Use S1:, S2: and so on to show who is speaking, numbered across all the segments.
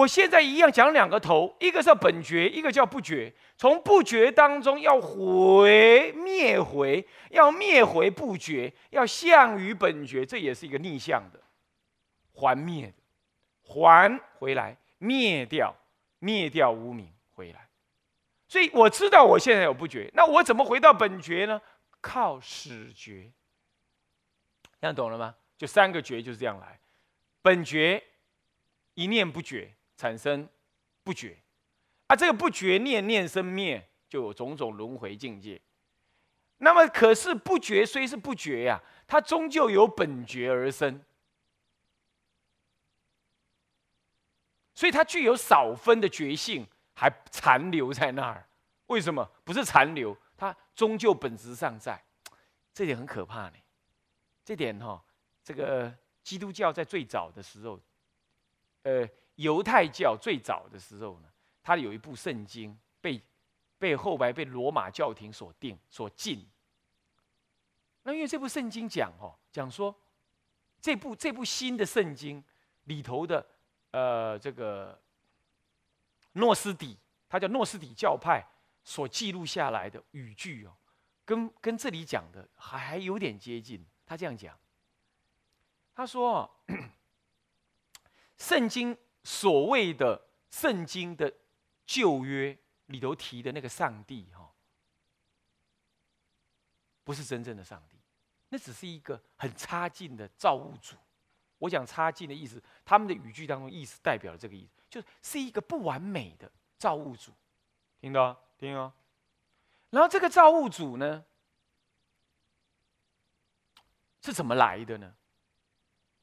S1: 我现在一样讲两个头，一个叫本觉，一个叫不觉。从不觉当中要回灭回，要灭回不觉，要向于本觉，这也是一个逆向的，还灭的，还回来灭掉，灭掉无名回来。所以我知道我现在有不觉，那我怎么回到本觉呢？靠始觉。这样懂了吗？就三个觉就是这样来，本觉一念不觉。产生不觉，啊，这个不觉念念生灭，就有种种轮回境界。那么，可是不觉虽是不觉呀，它终究由本觉而生，所以它具有少分的觉性，还残留在那儿。为什么？不是残留，它终究本质上在。这点很可怕呢。这点哈，这个基督教在最早的时候，呃。犹太教最早的时候呢，它有一部圣经被被后来被罗马教廷所定所禁。那因为这部圣经讲哦，讲说这部这部新的圣经里头的呃这个诺斯底，它叫诺斯底教派所记录下来的语句哦，跟跟这里讲的还还有点接近。他这样讲，他说 圣经。所谓的圣经的旧约里头提的那个上帝，哈，不是真正的上帝，那只是一个很差劲的造物主。我讲差劲的意思，他们的语句当中意思代表了这个意思，就是一个不完美的造物主。听到？听哦。然后这个造物主呢，是怎么来的呢？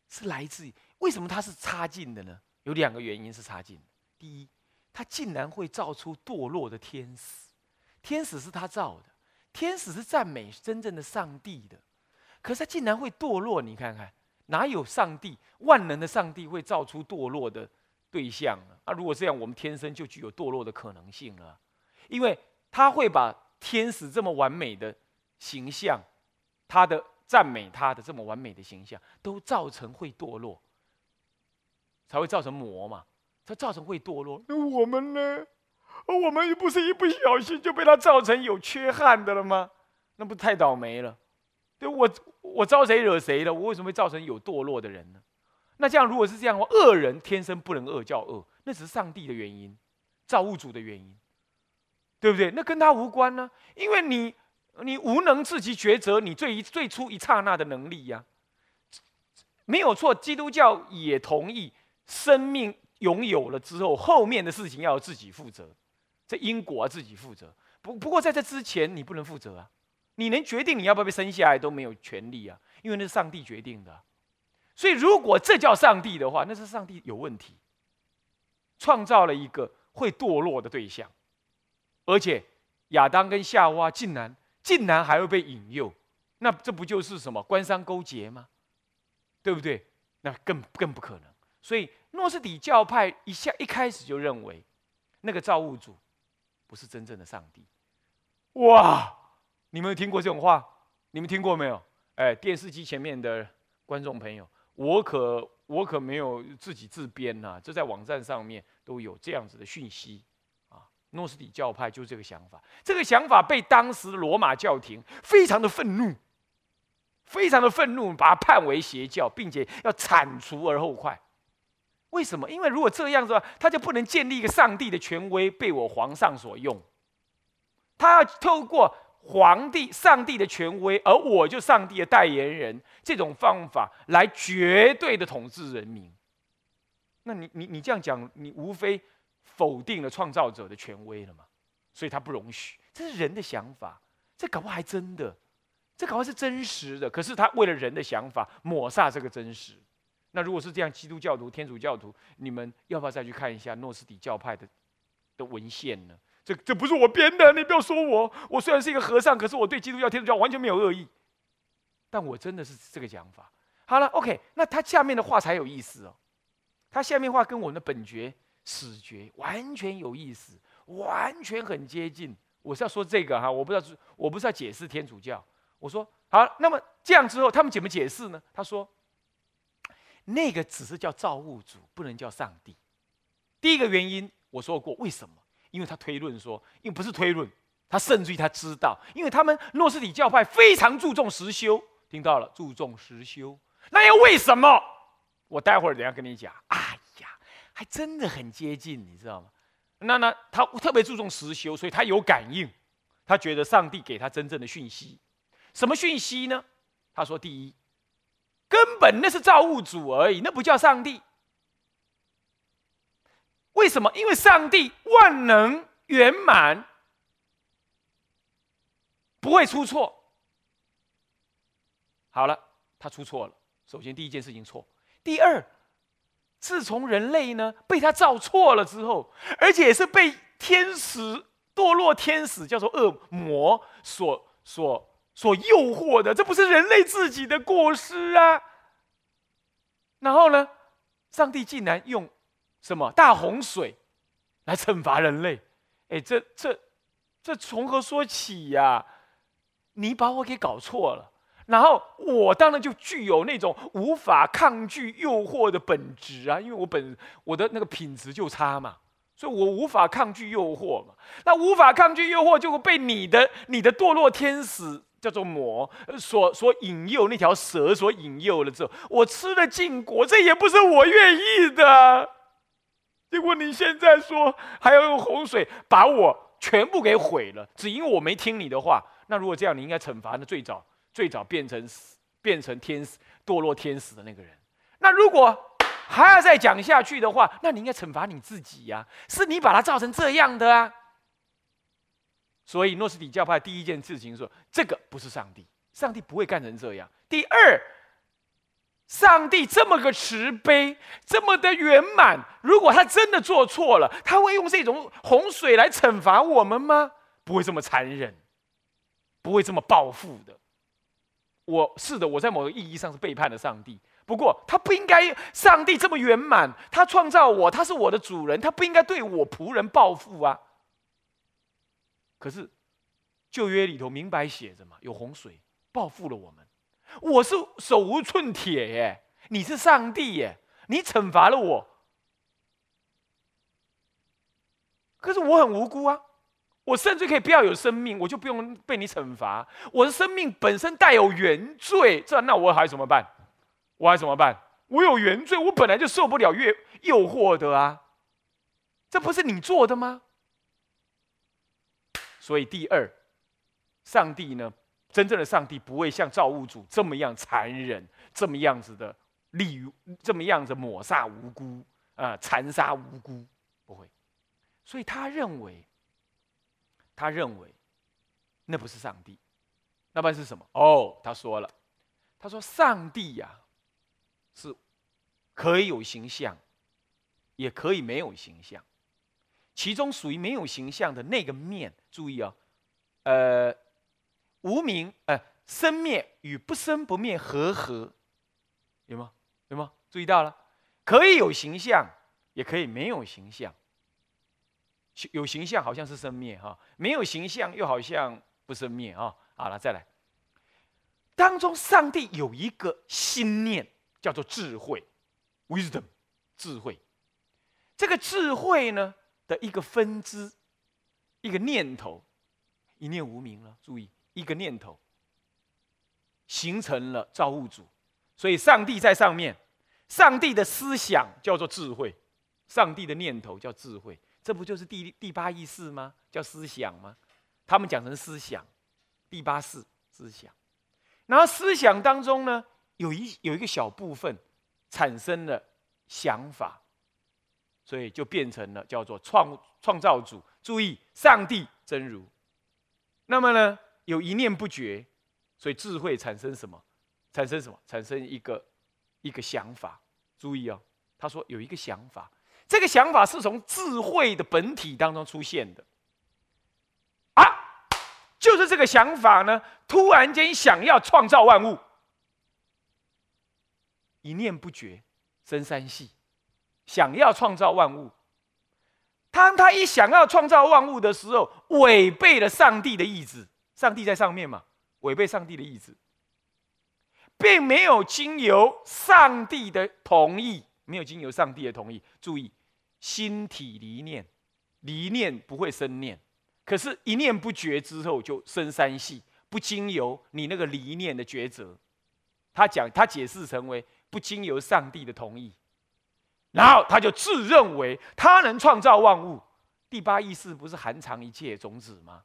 S1: 是来自于为什么他是差劲的呢？有两个原因是差劲。第一，他竟然会造出堕落的天使，天使是他造的，天使是赞美真正的上帝的，可是他竟然会堕落，你看看，哪有上帝万能的上帝会造出堕落的对象呢？啊，如果这样，我们天生就具有堕落的可能性了，因为他会把天使这么完美的形象，他的赞美他的这么完美的形象，都造成会堕落。才会造成魔嘛，它造成会堕落。那我们呢？我们又不是一不小心就被他造成有缺憾的了吗？那不太倒霉了？对我，我招谁惹谁了？我为什么会造成有堕落的人呢？那这样如果是这样的话，恶人天生不能恶叫恶，那只是上帝的原因，造物主的原因，对不对？那跟他无关呢？因为你，你无能自己抉择，你最最初一刹那的能力呀，没有错。基督教也同意。生命拥有了之后，后面的事情要自己负责，这因果要自己负责。不不过在这之前，你不能负责啊！你能决定你要不要被生下来都没有权利啊，因为那是上帝决定的。所以，如果这叫上帝的话，那是上帝有问题，创造了一个会堕落的对象，而且亚当跟夏娃竟然竟然还会被引诱，那这不就是什么官商勾结吗？对不对？那更更不可能。所以诺斯底教派一下一开始就认为，那个造物主不是真正的上帝。哇！你们有听过这种话？你们听过没有？哎，电视机前面的观众朋友，我可我可没有自己自编呐，这在网站上面都有这样子的讯息啊。诺斯底教派就是这个想法，这个想法被当时罗马教廷非常的愤怒，非常的愤怒，把它判为邪教，并且要铲除而后快。为什么？因为如果这样子，他就不能建立一个上帝的权威被我皇上所用。他要透过皇帝、上帝的权威，而我就上帝的代言人，这种方法来绝对的统治人民。那你、你、你这样讲，你无非否定了创造者的权威了嘛？所以他不容许。这是人的想法，这搞不好还真的，这搞不好是真实的。可是他为了人的想法，抹煞这个真实。那如果是这样，基督教徒、天主教徒，你们要不要再去看一下诺斯底教派的的文献呢？这这不是我编的，你不要说我。我虽然是一个和尚，可是我对基督教、天主教完全没有恶意。但我真的是这个讲法。好了，OK，那他下面的话才有意思哦。他下面话跟我们的本觉、始觉完全有意思，完全很接近。我是要说这个哈，我不知道，我不是要解释天主教。我说好，那么这样之后，他们怎么解释呢？他说。那个只是叫造物主，不能叫上帝。第一个原因我说过，为什么？因为他推论说，因为不是推论，他甚至于他知道，因为他们诺斯底教派非常注重实修，听到了，注重实修，那又为什么？我待会儿等下跟你讲。哎呀，还真的很接近，你知道吗？那那他特别注重实修，所以他有感应，他觉得上帝给他真正的讯息，什么讯息呢？他说：第一，根本那是造物主而已，那不叫上帝。为什么？因为上帝万能圆满，不会出错。好了，他出错了。首先，第一件事情错。第二，自从人类呢被他造错了之后，而且也是被天使堕落天使叫做恶魔所所所诱惑的，这不是人类自己的过失啊。然后呢，上帝竟然用。什么大洪水来惩罚人类？哎，这这这从何说起呀？你把我给搞错了。然后我当然就具有那种无法抗拒诱惑的本质啊，因为我本我的那个品质就差嘛，所以我无法抗拒诱惑嘛。那无法抗拒诱惑，就会被你的你的堕落天使叫做魔所所引诱，那条蛇所引诱了之后，我吃了禁果，这也不是我愿意的。结果你现在说还要用洪水把我全部给毁了，只因我没听你的话。那如果这样，你应该惩罚那最早最早变成变成天使堕落天使的那个人。那如果还要再讲下去的话，那你应该惩罚你自己呀，是你把他造成这样的啊。所以诺斯底教派第一件事情说，这个不是上帝，上帝不会干成这样。第二。上帝这么个慈悲，这么的圆满，如果他真的做错了，他会用这种洪水来惩罚我们吗？不会这么残忍，不会这么报复的。我是的，我在某个意义上是背叛了上帝。不过他不应该，上帝这么圆满，他创造我，他是我的主人，他不应该对我仆人报复啊。可是旧约里头明白写着嘛，有洪水报复了我们。我是手无寸铁耶，你是上帝耶，你惩罚了我，可是我很无辜啊，我甚至可以不要有生命，我就不用被你惩罚。我的生命本身带有原罪，这那我还怎么办？我还怎么办？我有原罪，我本来就受不了诱诱惑的啊，这不是你做的吗？所以第二，上帝呢？真正的上帝不会像造物主这么样残忍，这么样子的利，这么样子抹杀无辜啊，残杀无辜，不会。所以他认为，他认为那不是上帝，那不然是什么？哦，他说了，他说上帝呀，是可以有形象，也可以没有形象，其中属于没有形象的那个面，注意哦，呃。无名，呃，生灭与不生不灭和合，有吗？有吗？注意到了，可以有形象，也可以没有形象。有形象好像是生灭哈，没有形象又好像不生灭啊。好了，再来，当中上帝有一个心念，叫做智慧，wisdom，智慧。这个智慧呢的一个分支，一个念头，一念无名了。注意。一个念头形成了造物主，所以上帝在上面，上帝的思想叫做智慧，上帝的念头叫智慧，这不就是第第八意识吗？叫思想吗？他们讲成思想，第八式思想。然后思想当中呢，有一有一个小部分产生了想法，所以就变成了叫做创创造主。注意，上帝真如。那么呢？有一念不绝，所以智慧产生什么？产生什么？产生一个一个想法。注意哦，他说有一个想法，这个想法是从智慧的本体当中出现的。啊，就是这个想法呢，突然间想要创造万物，一念不绝生三系，想要创造万物。当他一想要创造万物的时候，违背了上帝的意志。上帝在上面嘛，违背上帝的意志，并没有经由上帝的同意，没有经由上帝的同意。注意，心体离念，离念不会生念，可是，一念不绝之后就生三系，不经由你那个离念的抉择。他讲，他解释成为不经由上帝的同意，然后他就自认为他能创造万物。第八意识不是含藏一切种子吗？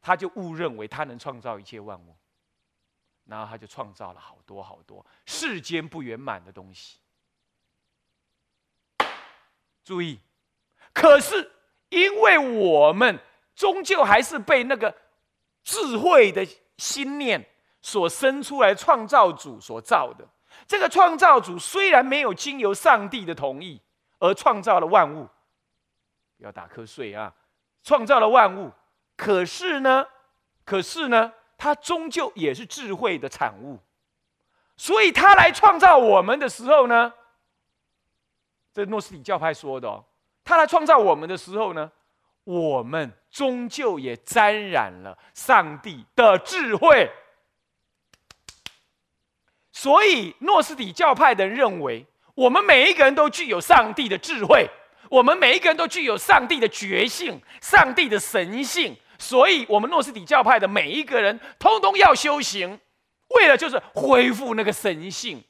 S1: 他就误认为他能创造一切万物，然后他就创造了好多好多世间不圆满的东西。注意，可是因为我们终究还是被那个智慧的心念。所生出来创造主所造的这个创造主，虽然没有经由上帝的同意而创造了万物，不要打瞌睡啊！创造了万物，可是呢，可是呢，他终究也是智慧的产物，所以他来创造我们的时候呢，这诺斯底教派说的哦，他来创造我们的时候呢，我们终究也沾染了上帝的智慧。所以，诺斯底教派的人认为，我们每一个人都具有上帝的智慧，我们每一个人都具有上帝的觉性、上帝的神性。所以，我们诺斯底教派的每一个人，通通要修行，为了就是恢复那个神性，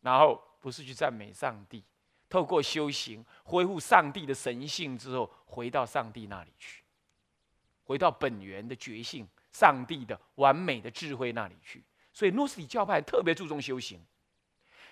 S1: 然后不是去赞美上帝，透过修行恢复上帝的神性之后，回到上帝那里去，回到本源的觉性、上帝的完美的智慧那里去。所以诺斯底教派特别注重修行，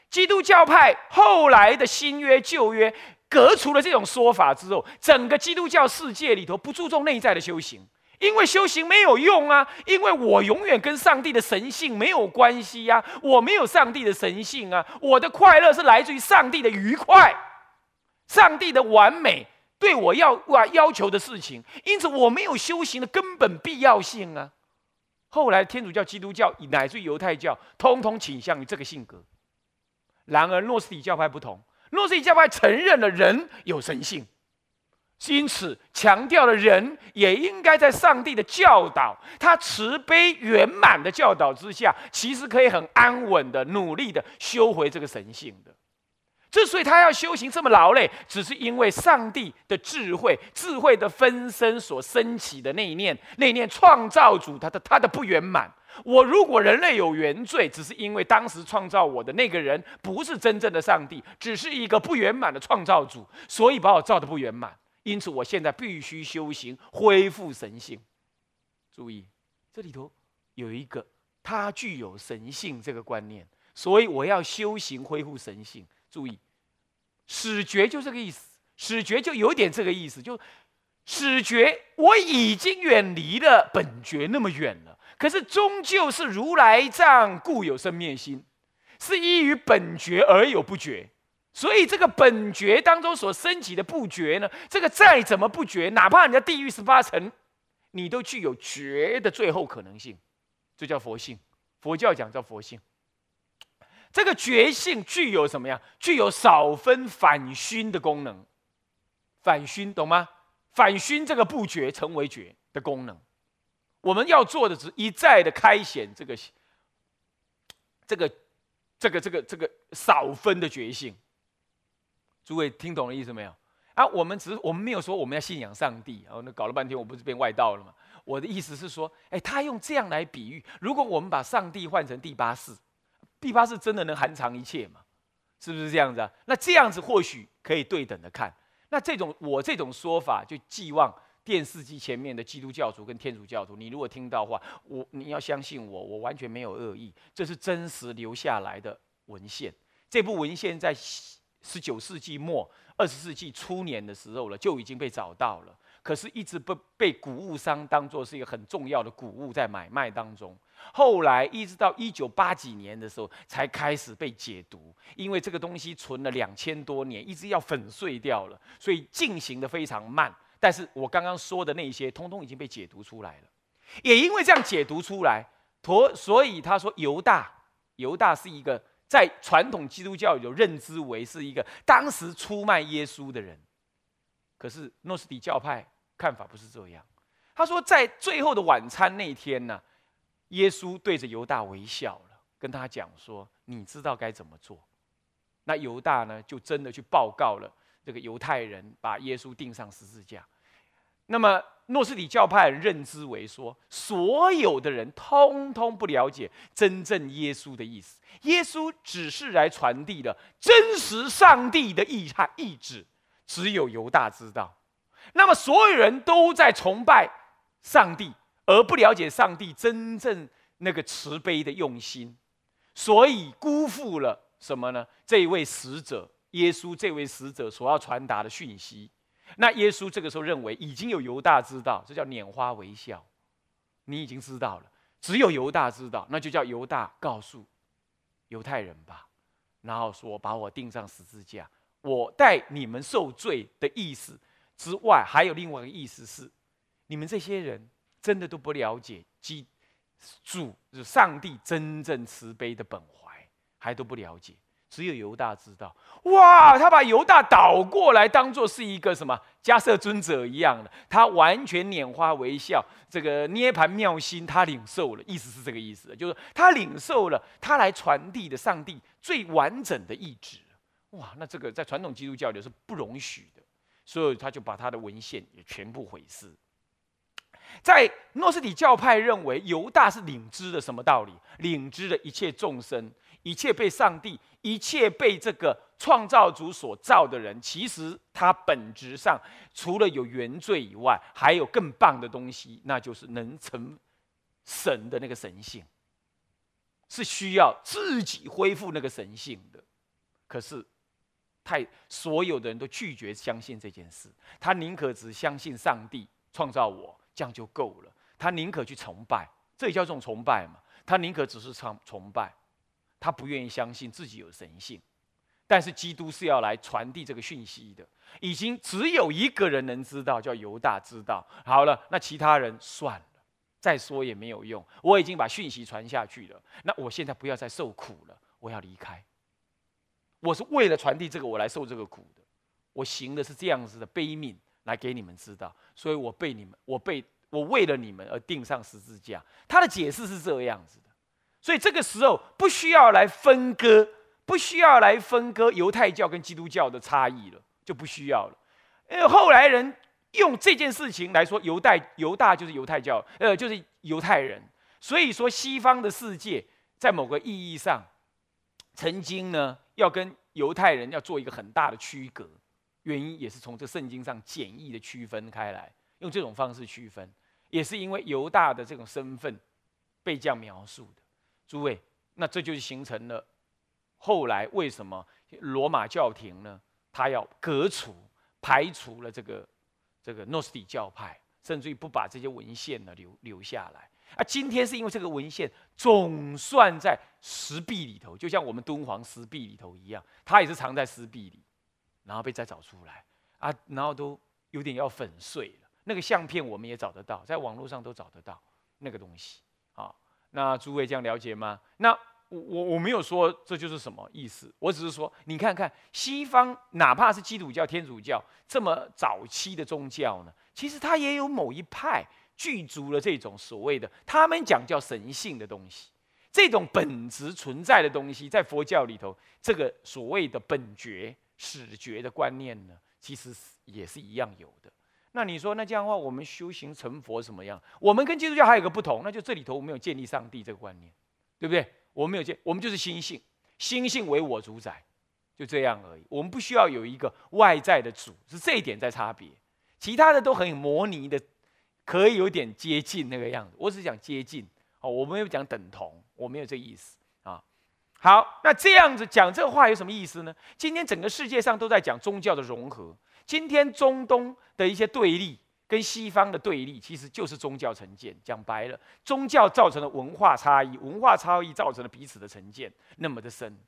S1: 基督教派后来的新约旧约革除了这种说法之后，整个基督教世界里头不注重内在的修行，因为修行没有用啊，因为我永远跟上帝的神性没有关系呀，我没有上帝的神性啊，我的快乐是来自于上帝的愉快，上帝的完美对我要要要求的事情，因此我没有修行的根本必要性啊。后来，天主教、基督教乃至犹太教，通通倾向于这个性格。然而，诺斯底教派不同，诺斯底教派承认了人有神性，因此强调了人也应该在上帝的教导、他慈悲圆满的教导之下，其实可以很安稳的、努力的修回这个神性的。之所以他要修行这么劳累，只是因为上帝的智慧、智慧的分身所升起的那一念、那一念创造主他的他的不圆满。我如果人类有原罪，只是因为当时创造我的那个人不是真正的上帝，只是一个不圆满的创造主，所以把我造的不圆满。因此，我现在必须修行恢复神性。注意，这里头有一个他具有神性这个观念，所以我要修行恢复神性。注意，始觉就这个意思，始觉就有点这个意思，就始觉我已经远离了本觉那么远了，可是终究是如来藏故有生灭心，是依于本觉而有不觉，所以这个本觉当中所升起的不觉呢，这个再怎么不觉，哪怕人家地狱十八层，你都具有觉的最后可能性，这叫佛性，佛教讲叫佛性。这个觉性具有什么呀？具有少分反熏的功能。反熏懂吗？反熏这个不觉成为觉的功能。我们要做的是一再的开显这个、这个、这个、这个、这个少分的觉性。诸位听懂了意思没有？啊，我们只是我们没有说我们要信仰上帝。然后那搞了半天，我不是变外道了吗？我的意思是说，哎，他用这样来比喻，如果我们把上帝换成第八世。第八是真的能含藏一切吗？是不是这样子啊？那这样子或许可以对等的看。那这种我这种说法，就寄望电视机前面的基督教徒跟天主教徒，你如果听到话，我你要相信我，我完全没有恶意，这是真实留下来的文献。这部文献在十九世纪末、二十世纪初年的时候了，就已经被找到了。可是，一直被被谷物商当做是一个很重要的谷物在买卖当中。后来，一直到一九八几年的时候，才开始被解读。因为这个东西存了两千多年，一直要粉碎掉了，所以进行的非常慢。但是我刚刚说的那些，通通已经被解读出来了。也因为这样解读出来，陀所以他说犹大，犹大是一个在传统基督教有认知为是一个当时出卖耶稣的人。可是诺斯底教派。看法不是这样。他说，在最后的晚餐那天呢，耶稣对着犹大微笑了，跟他讲说：“你知道该怎么做。”那犹大呢，就真的去报告了这个犹太人把耶稣钉上十字架。那么诺斯底教派认知为说，所有的人通通不了解真正耶稣的意思，耶稣只是来传递的真实上帝的意他意志，只有犹大知道。那么所有人都在崇拜上帝，而不了解上帝真正那个慈悲的用心，所以辜负了什么呢？这位使者耶稣，这位使者所要传达的讯息。那耶稣这个时候认为已经有犹大知道，这叫拈花微笑。你已经知道了，只有犹大知道，那就叫犹大告诉犹太人吧。然后说把我钉上十字架，我带你们受罪的意思之外，还有另外一个意思是，你们这些人真的都不了解基主是上帝真正慈悲的本怀，还都不了解。只有犹大知道，哇！他把犹大倒过来，当做是一个什么迦瑟尊者一样的，他完全拈花微笑，这个涅盘妙心，他领受了，意思是这个意思，就是他领受了他来传递的上帝最完整的意志。哇！那这个在传统基督教里是不容许的，所以他就把他的文献也全部毁尸。在诺斯底教派认为犹大是领知的什么道理？领知的一切众生。一切被上帝，一切被这个创造主所造的人，其实他本质上除了有原罪以外，还有更棒的东西，那就是能成神的那个神性，是需要自己恢复那个神性的。可是，太所有的人都拒绝相信这件事，他宁可只相信上帝创造我，这样就够了。他宁可去崇拜，这也叫种崇拜嘛？他宁可只是崇崇拜。他不愿意相信自己有神性，但是基督是要来传递这个讯息的。已经只有一个人能知道，叫犹大知道。好了，那其他人算了，再说也没有用。我已经把讯息传下去了，那我现在不要再受苦了，我要离开。我是为了传递这个，我来受这个苦的。我行的是这样子的悲悯，来给你们知道。所以我被你们，我被我为了你们而钉上十字架。他的解释是这样子的。所以这个时候不需要来分割，不需要来分割犹太教跟基督教的差异了，就不需要了。因为后来人用这件事情来说，犹太犹大就是犹太教，呃，就是犹太人。所以说，西方的世界在某个意义上，曾经呢要跟犹太人要做一个很大的区隔，原因也是从这圣经上简易的区分开来，用这种方式区分，也是因为犹大的这种身份被这样描述的。诸位，那这就是形成了后来为什么罗马教廷呢？他要革除、排除了这个这个诺斯底教派，甚至于不把这些文献呢留留下来。啊，今天是因为这个文献总算在石壁里头，就像我们敦煌石壁里头一样，它也是藏在石壁里，然后被再找出来啊，然后都有点要粉碎了。那个相片我们也找得到，在网络上都找得到那个东西啊。那诸位这样了解吗？那我我我没有说这就是什么意思，我只是说，你看看西方，哪怕是基督教、天主教这么早期的宗教呢，其实它也有某一派具足了这种所谓的他们讲叫神性的东西，这种本质存在的东西，在佛教里头，这个所谓的本觉、始觉的观念呢，其实也是一样有的。那你说，那这样的话，我们修行成佛什么样？我们跟基督教还有个不同，那就这里头我们有建立上帝这个观念，对不对？我们有建，我们就是心性，心性为我主宰，就这样而已。我们不需要有一个外在的主，是这一点在差别。其他的都很模拟的，可以有点接近那个样子。我只讲接近哦，我没有讲等同，我没有这意思。好，那这样子讲这话有什么意思呢？今天整个世界上都在讲宗教的融合。今天中东的一些对立跟西方的对立，其实就是宗教成见。讲白了，宗教造成了文化差异，文化差异造成了彼此的成见那么的深。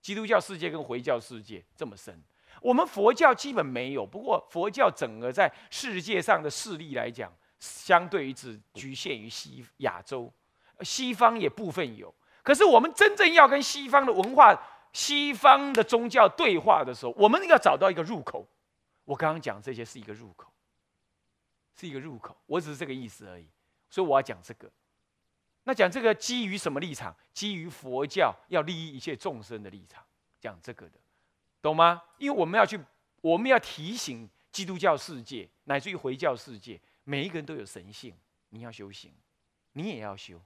S1: 基督教世界跟回教世界这么深，我们佛教基本没有。不过佛教整个在世界上的势力来讲，相对于只局限于西亚洲，西方也部分有。可是我们真正要跟西方的文化、西方的宗教对话的时候，我们要找到一个入口。我刚刚讲这些是一个入口，是一个入口，我只是这个意思而已。所以我要讲这个。那讲这个基于什么立场？基于佛教要利益一切众生的立场，讲这个的，懂吗？因为我们要去，我们要提醒基督教世界，乃至于回教世界，每一个人都有神性，你要修行，你也要修。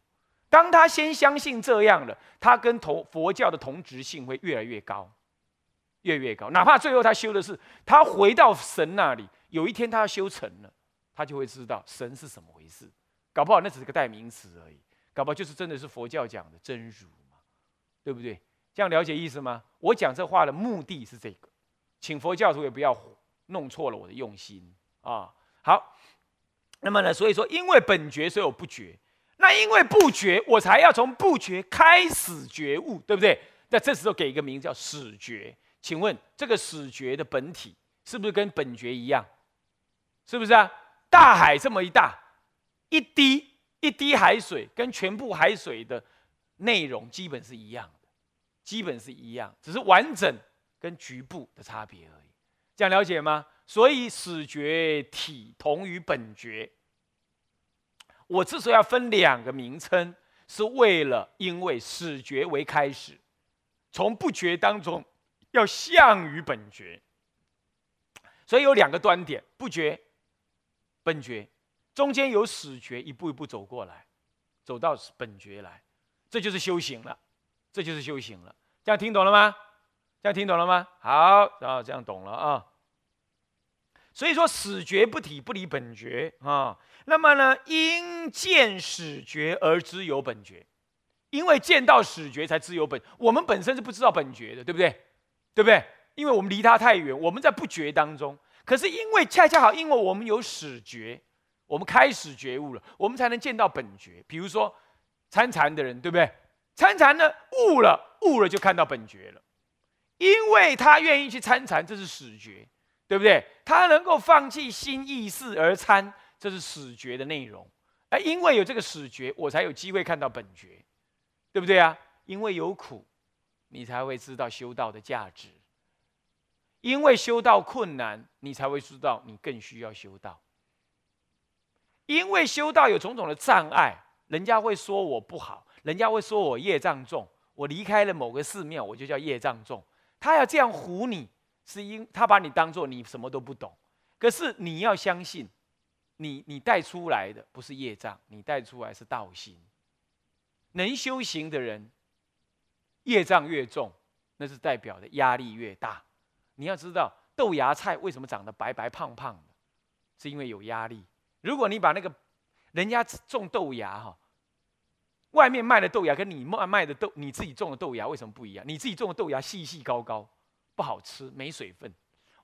S1: 当他先相信这样了，他跟同佛教的同质性会越来越高，越来越高。哪怕最后他修的是，他回到神那里，有一天他要修成了，他就会知道神是什么回事。搞不好那只是个代名词而已，搞不好就是真的是佛教讲的真如嘛，对不对？这样了解意思吗？我讲这话的目的是这个，请佛教徒也不要弄错了我的用心啊。好，那么呢，所以说因为本觉，所以我不觉。因为不觉，我才要从不觉开始觉悟，对不对？那这时候给一个名字叫始觉。请问这个始觉的本体是不是跟本觉一样？是不是啊？大海这么一大，一滴一滴海水跟全部海水的内容基本是一样的，基本是一样，只是完整跟局部的差别而已。这样了解吗？所以始觉体同于本觉。我之所以要分两个名称，是为了因为始觉为开始，从不觉当中要向于本觉，所以有两个端点：不觉、本觉，中间有始觉，一步一步走过来，走到本觉来，这就是修行了，这就是修行了。这样听懂了吗？这样听懂了吗？好，然后这样懂了啊。所以说，始觉不体不离本觉啊。那么呢，因见始觉而知有本觉，因为见到始觉才知有本。我们本身是不知道本觉的，对不对？对不对？因为我们离他太远，我们在不觉当中。可是因为恰恰好，因为我们有始觉，我们开始觉悟了，我们才能见到本觉。比如说参禅的人，对不对？参禅呢，悟了，悟了就看到本觉了，因为他愿意去参禅，这是始觉，对不对？他能够放弃新意识而参。这是始觉的内容，而因为有这个始觉，我才有机会看到本觉，对不对啊？因为有苦，你才会知道修道的价值；因为修道困难，你才会知道你更需要修道；因为修道有种种的障碍，人家会说我不好，人家会说我业障重，我离开了某个寺庙，我就叫业障重。他要这样唬你，是因他把你当做你什么都不懂，可是你要相信。你你带出来的不是业障，你带出来是道心。能修行的人，业障越重，那是代表的压力越大。你要知道，豆芽菜为什么长得白白胖胖的，是因为有压力。如果你把那个人家种豆芽哈，外面卖的豆芽跟你卖卖的豆，你自己种的豆芽为什么不一样？你自己种的豆芽细细高高，不好吃，没水分；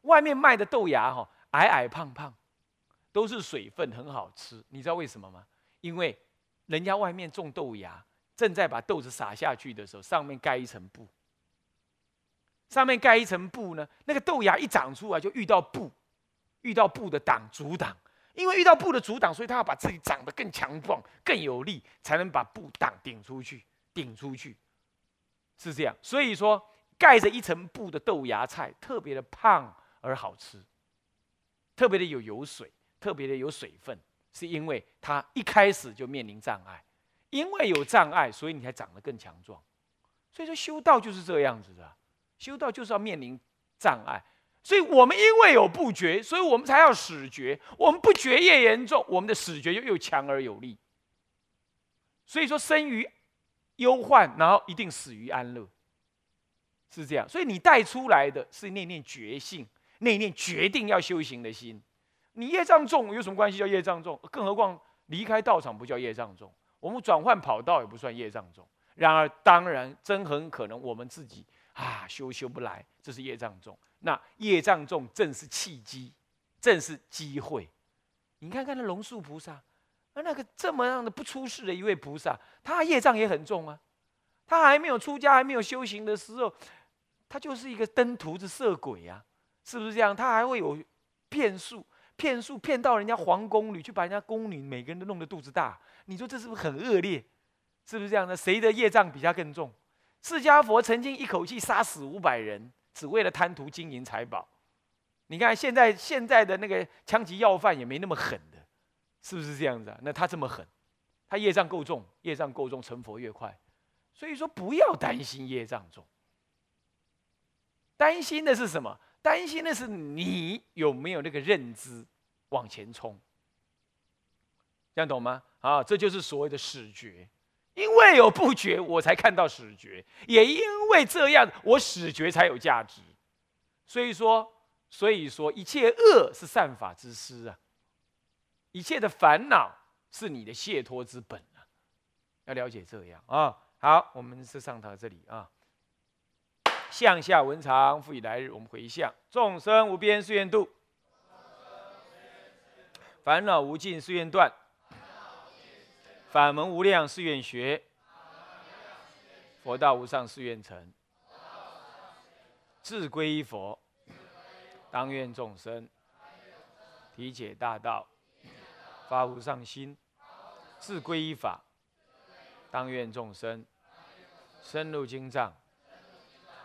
S1: 外面卖的豆芽哈，矮矮胖胖。都是水分，很好吃。你知道为什么吗？因为人家外面种豆芽，正在把豆子撒下去的时候，上面盖一层布。上面盖一层布呢，那个豆芽一长出来就遇到布，遇到布的挡阻挡。因为遇到布的阻挡，所以他要把自己长得更强壮、更有力，才能把布挡顶出去、顶出去。是这样。所以说，盖着一层布的豆芽菜特别的胖而好吃，特别的有油水。特别的有水分，是因为它一开始就面临障碍，因为有障碍，所以你才长得更强壮。所以说修道就是这样子的，修道就是要面临障碍。所以我们因为有不觉，所以我们才要始觉。我们不觉越严重，我们的始觉就又强而有力。所以说生于忧患，然后一定死于安乐，是这样。所以你带出来的是那念觉性，那念决定要修行的心。你业障重有什么关系？叫业障重，更何况离开道场不叫业障重，我们转换跑道也不算业障重。然而，当然真很可能我们自己啊修修不来，这是业障重。那业障重正是契机，正是机会。你看看那龙树菩萨，啊那个这么样的不出世的一位菩萨，他业障也很重啊。他还没有出家，还没有修行的时候，他就是一个登徒子色鬼啊，是不是这样？他还会有骗术。骗术骗到人家皇宫里去，把人家宫女每个人都弄得肚子大，你说这是不是很恶劣？是不是这样的？谁的业障比他更重？释迦佛曾经一口气杀死五百人，只为了贪图金银财宝。你看现在现在的那个枪击要犯也没那么狠的，是不是这样子啊？那他这么狠，他业障够重，业障够重，成佛越快。所以说不要担心业障重，担心的是什么？担心的是你有没有那个认知往前冲，这样懂吗？啊，这就是所谓的始觉，因为有不觉，我才看到始觉，也因为这样，我始觉才有价值。所以说，所以说，一切恶是善法之师啊，一切的烦恼是你的解脱之本啊，要了解这样啊。好，我们是上到这里啊。向下文长，复以来日，我们回向。众生无边誓愿度，烦恼无尽誓愿断，法门无量誓愿学，佛道无上誓愿成。自归依佛，当愿众生。体解大道，发无上心；自归依法，当愿众生。深入经藏。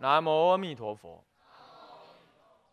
S1: 南无阿弥陀佛。